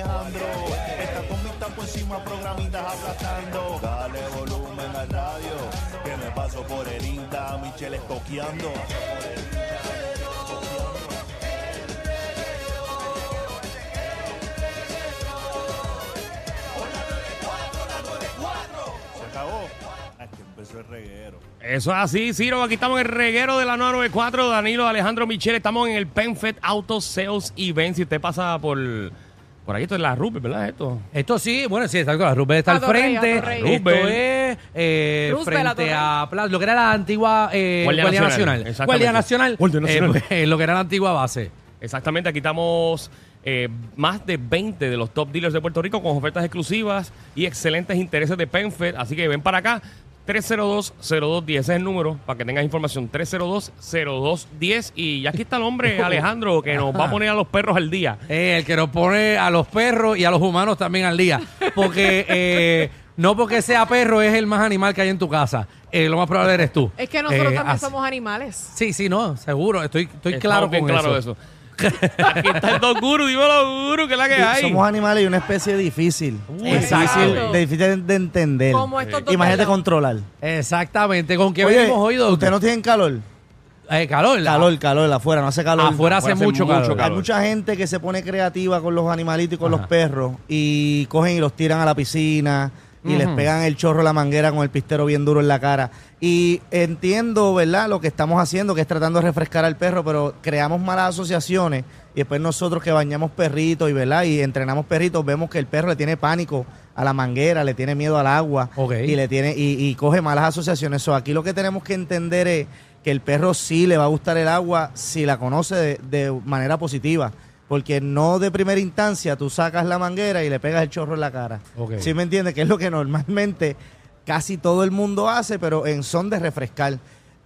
Alejandro. Está con mi tapo encima, programitas aplastando. Dale volumen al radio. Que me paso por el Insta, Michelle que empezó el reguero. Eso es así, Ciro. Aquí estamos en el reguero de la 994. Danilo, Alejandro, Michelle. Estamos en el PenFed Auto Sales Event. Si usted pasa por, por ahí, esto es la Rupert, ¿verdad? Esto. Esto sí, bueno, sí, está la Rupert está al frente. Torrey. Esto es eh, Roosevelt, frente a Plaza- lo que era la antigua eh, Guardia Guardia, Nacional, Nacional. Guardia Nacional. Guardia eh, Nacional. pues, lo que era la antigua base. Exactamente, aquí estamos eh, más de 20 de los top dealers de Puerto Rico con ofertas exclusivas y excelentes intereses de PenFed. Así que ven para acá. 302-0210, ese es el número para que tengas información. 302-0210. Y ya aquí está el hombre, Alejandro, que nos va a poner a los perros al día. Eh, el que nos pone a los perros y a los humanos también al día. Porque eh, no porque sea perro es el más animal que hay en tu casa. Eh, lo más probable eres tú. Es que nosotros Eh, también así- somos animales. Sí, sí, no, seguro. Estoy, estoy Estamos claro bien con claro de eso. Aquí está el Don Guru, dímelo, Guru, que es la que hay. Somos animales y una especie difícil. Exacto. Difícil, de difícil de entender. Como estos dos Imagínate pelados. controlar. Exactamente. ¿Con qué Oye, venimos hoy, doctor? ¿Ustedes no tienen calor? Eh, calor. la- Calor, calor, afuera, no hace calor. Afuera hace mucho mucho calor. calor. Hay mucha gente que se pone creativa con los animalitos y con Ajá. los perros y cogen y los tiran a la piscina y les pegan el chorro a la manguera con el pistero bien duro en la cara. Y entiendo, ¿verdad? Lo que estamos haciendo, que es tratando de refrescar al perro, pero creamos malas asociaciones y después nosotros que bañamos perritos y, ¿verdad? Y entrenamos perritos, vemos que el perro le tiene pánico a la manguera, le tiene miedo al agua Ok. y le tiene y, y coge malas asociaciones. So, aquí lo que tenemos que entender es que el perro sí le va a gustar el agua si la conoce de, de manera positiva. Porque no de primera instancia tú sacas la manguera y le pegas el chorro en la cara. Ok. ¿Sí me entiendes? Que es lo que normalmente casi todo el mundo hace, pero en son de refrescar.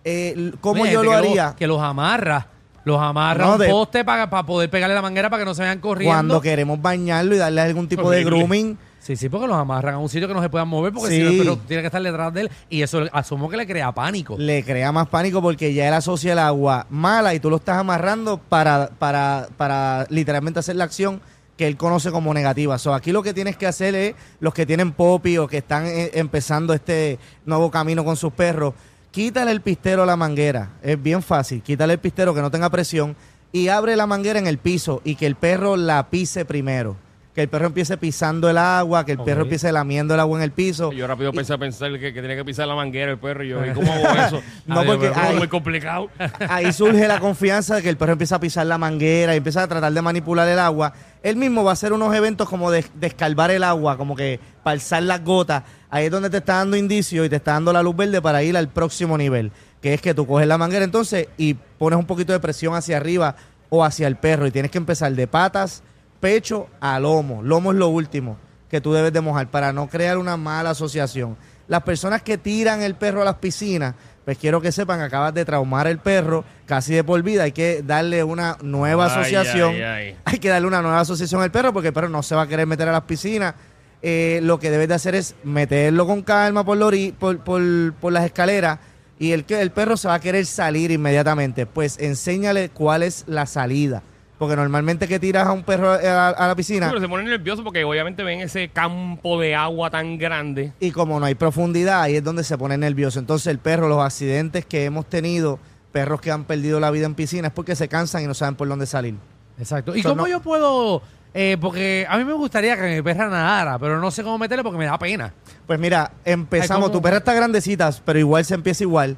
Eh, ¿Cómo Oye, yo lo que haría? que los amarra. Los amarra No, un de- poste para, para poder pegarle la manguera para que no se vayan corriendo. Cuando queremos bañarlo y darle algún tipo de grooming, Sí, sí, porque los amarran a un sitio que no se puedan mover porque Sí. si no, el perro tiene que estar detrás de él. Y eso asumo que le crea pánico. le crea más pánico porque ya él asocia el agua mala y tú lo estás amarrando para, para, para literalmente hacer la acción que él conoce como negativa. So, aquí lo que tienes que hacer es, los que tienen popi o que están eh, empezando este nuevo camino con sus perros, quítale el pistero a la manguera. Es bien fácil. Quítale el pistero que no tenga presión y abre la manguera en el piso y que el perro la pise primero. Que el perro empiece pisando el agua, que el perro empiece lamiendo el agua en el piso. Yo rápido pensé a pensar que, que tenía que pisar la manguera el perro y yo, ¿y cómo hago eso? No, porque ahí- muy complicado. ahí surge la confianza de que el perro empieza a pisar la manguera y empieza a tratar de manipular el agua. Él mismo va a hacer unos eventos como de, de escalvar el agua, como que para alzar las gotas. Ahí es donde te está dando indicio y te está dando la luz verde para ir al próximo nivel, que es que tú coges la manguera entonces y pones un poquito de presión hacia arriba o hacia el perro y tienes que empezar de patas, pecho a lomo. Lomo es lo último que tú debes de mojar para no crear una mala asociación. Las personas que tiran el perro a las piscinas, pues quiero que sepan, acabas de traumar el perro casi de por vida. Hay que darle una nueva Ay, asociación. ay, ay. Hay que darle una nueva asociación al perro porque el perro no se va a querer meter a las piscinas. Eh, lo que debes de hacer es meterlo con calma por, la ori- por, por, por las escaleras y el, que el perro se va a querer salir inmediatamente. Pues enséñale cuál es la salida. Porque normalmente que tiras a un perro a, a la Sí, piscina pero se ponen nerviosos porque obviamente ven ese campo de agua tan grande. y como no hay profundidad, ahí es donde se pone nervioso. Entonces el perro, los accidentes que hemos tenido, perros que han perdido la vida en piscina, es porque se cansan y no saben por dónde salir. Exacto. ¿Y So, cómo no- yo puedo...? eh, porque a mí me gustaría que mi perra nadara, pero no sé cómo meterle porque me da pena. Pues mira, empezamos. Tu perra está grandecita, pero igual se empieza igual.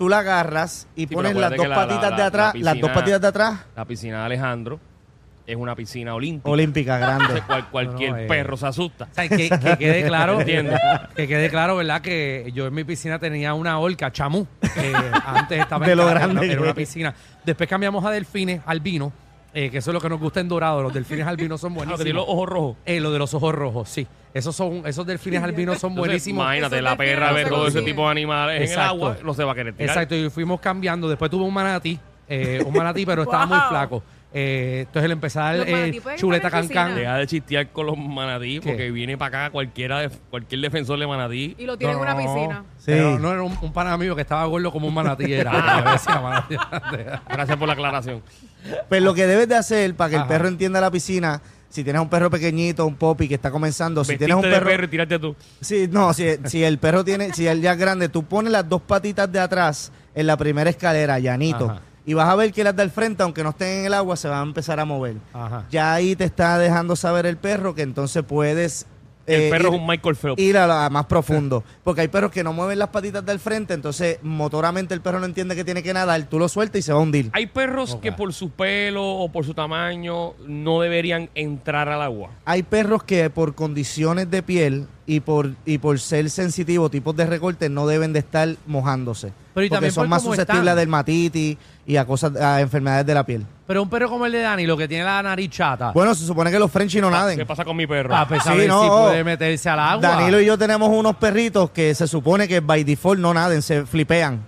Tú la agarras y pones las dos la- patitas la- de atrás, la las dos piscina- patitas de atrás, La piscina de Alejandro es una piscina olímpica. olímpica, grande. Cual- cualquier No, no, eh. perro se asusta. O sea, que, que quede claro, Entiendo. que quede claro, ¿verdad? Que yo en mi piscina tenía una orca, chamú. que antes estaba De en lo casa, grande era, una piscina. Después cambiamos a delfines, albino, eh, que eso es lo que nos gusta en dorado. Los delfines albinos son Ah, tenía los ojos rojos. Eh, lo de los ojos rojos, sí. Esos son, esos delfines albinos son Entonces, buenísimos. Imagínate, la perra no ve se todo ese tipo de animales en el Exacto. agua, no se va a querer tirar. Exacto, y fuimos cambiando. Después tuve un manatí, eh, un manatí, pero estaba muy Wow. flaco. Eh, entonces el empezar Los eh, manatí pueden chuleta estar en cancán. piscina. Deja de chistear con los manatí, ¿Qué? porque viene para acá cualquiera de, cualquier defensor de manatí. Y lo tiene en una piscina. Sí. Pero no era un, un pana mío que estaba gordo como un manatí. Era, Me decía manatí. Gracias por la aclaración. Pues lo que debes de hacer para que el perro entienda la piscina, si tienes un perro pequeñito, un popi que está comenzando, si tienes un de perro, perro y tirarte tú. Sí, no, si, si el perro tiene, si él ya es grande, tú pones las dos patitas de atrás en la primera escalera, llanito, Ajá. y vas a ver que las del frente, aunque no estén en el agua, se van a empezar a mover. Ajá. Ya ahí te está dejando saber el perro que entonces puedes El eh, perro ir, es un Michael Phelps. ir a, la- más profundo. Porque hay perros que no mueven las patitas del frente, entonces motoramente el perro no entiende que tiene que nadar, tú lo sueltas y se va a hundir. Hay perros que por su pelo o por su tamaño no deberían entrar al agua. Hay perros que por condiciones de piel y por, y por ser sensitivos, tipos de recorte, no deben de estar mojándose. Pero y porque son por más susceptibles están. a dermatitis y a cosas a enfermedades de la piel. Pero un perro como el de Dani, lo que tiene la nariz chata. Bueno, se supone que los Frenchies no ¿Qué naden. pasa con mi perro? Ah, a Sí, ver no, si puede meterse al agua. Danilo y yo tenemos unos perritos que se supone que by default no naden, se flipean,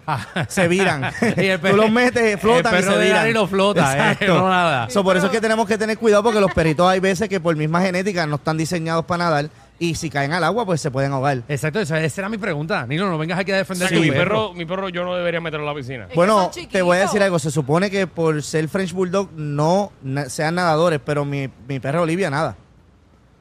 se viran. Y el Tú los metes, flotan el y perro se de viran. Danilo flota, eh, Exacto. no nada. So, por eso es que tenemos que tener cuidado porque los perritos hay veces que por misma genética no están diseñados para nadar y si caen al agua pues se pueden ahogar. Exacto, esa, esa era mi pregunta. Danilo, no vengas aquí a defender tu que mi perro. perro, mi perro yo no debería meterlo a la piscina. Bueno, te voy a decir chiquitos. algo. Se supone que por ser French Bulldog no na- sean nadadores, pero mi, mi perro Olivia nada.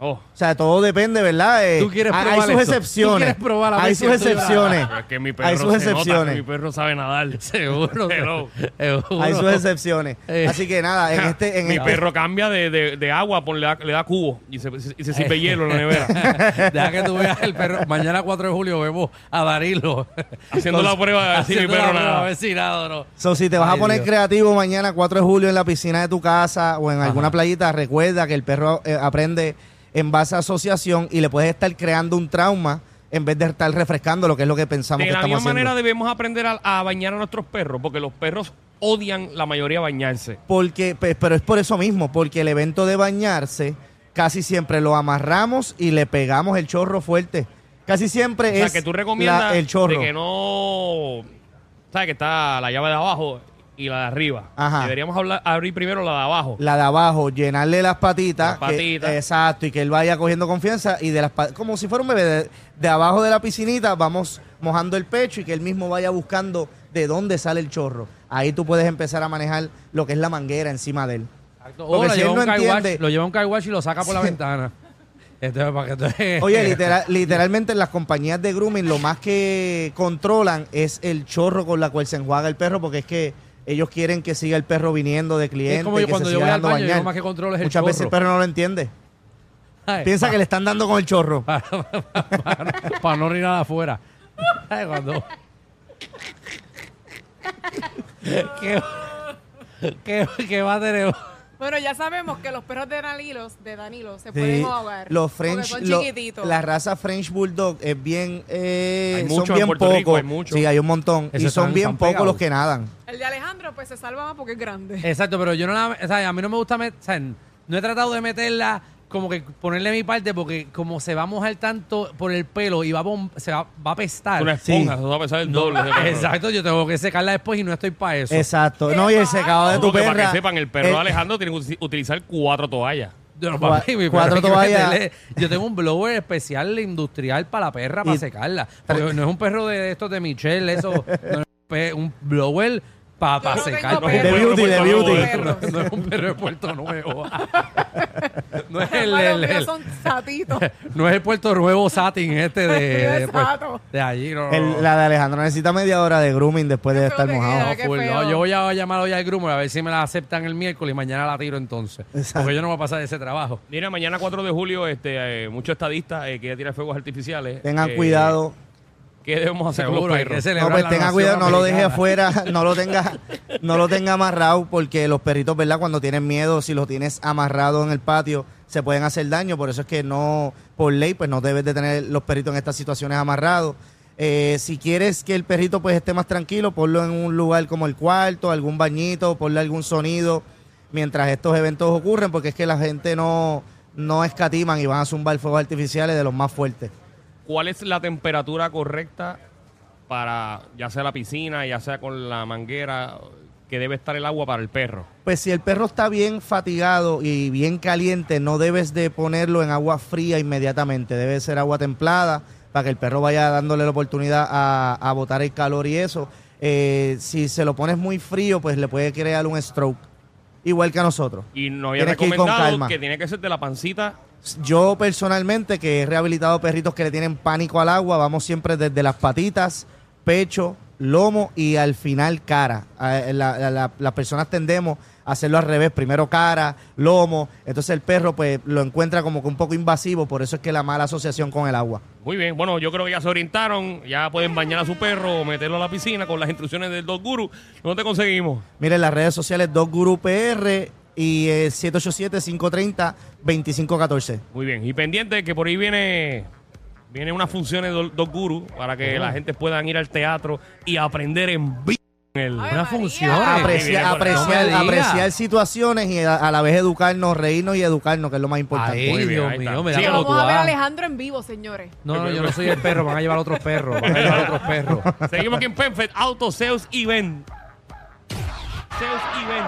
Oh. O sea, todo depende, ¿verdad? Eh, Tú quieres hay- probar hay sus eso. Tú excepciones. quieres probar a ver hay sus excepciones. Pero es que mi perro Hay sus se nota que excepciones. mi perro sabe nadar. Seguro. Seguro. Hay sus excepciones. Eh. Así que nada, en este... En mi este- perro cambia de, de, de agua, por, le, da, le da cubo y se, y se sirve hielo en la nevera. Deja que tú veas el perro. Mañana 4 de julio vemos a Danilo. Haciendo la prueba ver si mi perro nada. A ver si nada no. So, si te vas Ay, a poner Dios. creativo mañana 4 de julio en la piscina de tu casa o en alguna playita, recuerda que el perro eh, aprende en base a asociación y le puedes estar creando un trauma en vez de estar refrescando lo que es lo que pensamos De que la estamos misma haciendo. manera debemos aprender a, a bañar a nuestros perros, porque los perros odian la mayoría bañarse. Porque, pe- pero es por eso mismo, porque el evento de bañarse casi siempre lo amarramos y le pegamos el chorro fuerte. Casi siempre O sea, es que tú recomiendas la- el chorro. de que no... ¿Sabes? Que está la llave de abajo y la de arriba. Ajá. Deberíamos hablar- abrir primero la de abajo. La de abajo, llenarle las patitas. Las que- patitas. exacto, y que él vaya cogiendo confianza. Y de las como si fuera un bebé, de, de abajo de la piscinita vamos mojando el pecho y que él mismo vaya buscando de dónde sale el chorro. Ahí tú puedes empezar a manejar lo que es la manguera encima de él. Exacto. O lo si lleva, él un no entiende- lo lleva un car y lo saca por la ventana. Entonces, para que tú- Oye, literal- literalmente en las compañías de grooming lo más que controlan es el chorro con la cual se enjuaga el perro, porque es que ellos quieren que siga el perro viniendo de clientes. Es como yo que cuando se yo voy al baño, yo bañar. lo más que controlo es el Muchas veces el perro no lo entiende. Ay, Piensa pa- que le están dando con el chorro. para, para no orinar afuera. Ay, cuando... ¿Qué, qué, qué va a tener? Bueno, ya sabemos que los perros de Danilo, de Danilo se Sí. pueden ahogar. Los French, son lo- chiquititos. la raza French Bulldog es bien, eh, Hay son muchos en bien Puerto Rico, pocos. hay muchos. Sí, hay un montón. Y son están- bien están pocos pegados. los que nadan. El de Alejandro, pues se salva más porque es grande. Exacto, pero yo no la, o sea, a mí no me gusta met- o sea, no he tratado de meterla como que ponerle mi parte porque como se va a mojar tanto por el pelo y va a, bom- se va, va a apestar. Una esponja, eso va a pesar el doble. ese perro. Exacto, yo tengo que secarla después y no estoy para eso. Exacto. ¡Qué No, y el secado de tu Porque para perra. que sepan, el perro eh, de Alejandro tiene que uti- utilizar cuatro toallas. Yo, no, Cua- papi, mi cuatro perro hay que toallas. meterle- Yo tengo un blower especial industrial para la perra, para Y- secarla. Porque no es un perro de estos de Michelle, eso. no es un pe- un blower para no secar. tengo De perro. beauty, de beauty. No, no es un perro de Puerto Nuevo. No es el, son satitos. no es el Puerto Nuevo Satin este de, de, pues, Exacto. de allí. No, no, el- no. la de Alejandro necesita media hora de grooming después de estar mojado. queda, No, full, no, yo voy a llamar hoy al groomer a ver si me la aceptan el miércoles y mañana la tiro entonces. Exacto. Porque yo no voy a pasar ese trabajo. Mira, mañana 4 de julio, este, eh, muchos estadistas eh, quieren tirar fuegos artificiales. Tengan Eh, cuidado. ¿Qué debemos hacer con Seguro, los perros? celebrar No, pues tenga cuidado, no lo deje afuera, no lo tenga, no lo tenga amarrado, porque los perritos, ¿verdad? Cuando tienen miedo, si los tienes amarrado en el patio, se pueden hacer daño. Por eso es que no, por ley, pues no debes de tener los perritos en estas situaciones amarrados. Eh, si quieres que el perrito pues esté más tranquilo, ponlo en un lugar como el cuarto, algún bañito, ponle algún sonido mientras estos eventos ocurren, porque es que la gente no, no escatiman y van a zumbar fuegos artificiales de los más fuertes. ¿Cuál es la temperatura correcta para, ya sea la piscina, ya sea con la manguera? que debe estar el agua para el perro? Pues si el perro está bien fatigado y bien caliente, no debes de ponerlo en agua fría inmediatamente. Debe ser agua templada para que el perro vaya dándole la oportunidad a, a botar el calor y eso. Eh, si se lo pones muy frío, pues le puede crear un stroke. Igual que a nosotros. Y no había Tienes que recomendado calma. que tiene que ser de la pancita. Yo personalmente, que he rehabilitado perritos que le tienen pánico al agua, vamos siempre desde las patitas, pecho, lomo y al final cara. Eh, la- la- la- las personas tendemos a hacerlo al revés, primero cara, lomo, entonces el perro pues lo encuentra como que un poco invasivo, por eso es que la mala asociación con el agua. Muy bien, bueno, yo creo que ya se orientaron, ya pueden bañar a su perro o meterlo a la piscina con las instrucciones del Dog Guru. ¿Dónde te conseguimos? Miren las redes sociales Dog Guru PR y eh, 787-530-2514. Muy bien, y pendiente que por ahí viene viene unas funciones de Dog Guru para que la gente puedan ir al teatro y aprender en vivo. el- Ay, Una función. Apreciar, apreciar, no apreciar situaciones y a, a la vez educarnos, reírnos y educarnos, que es lo más importante. Ay, Muy bien, Dios mío, me Sí, da vamos tú a ver a. Alejandro en vivo, señores. No, no, yo no soy el perro, van a llevar otros perros, van a llevar otros perros. Seguimos aquí en Penfed Auto Sales Event. Sales Event.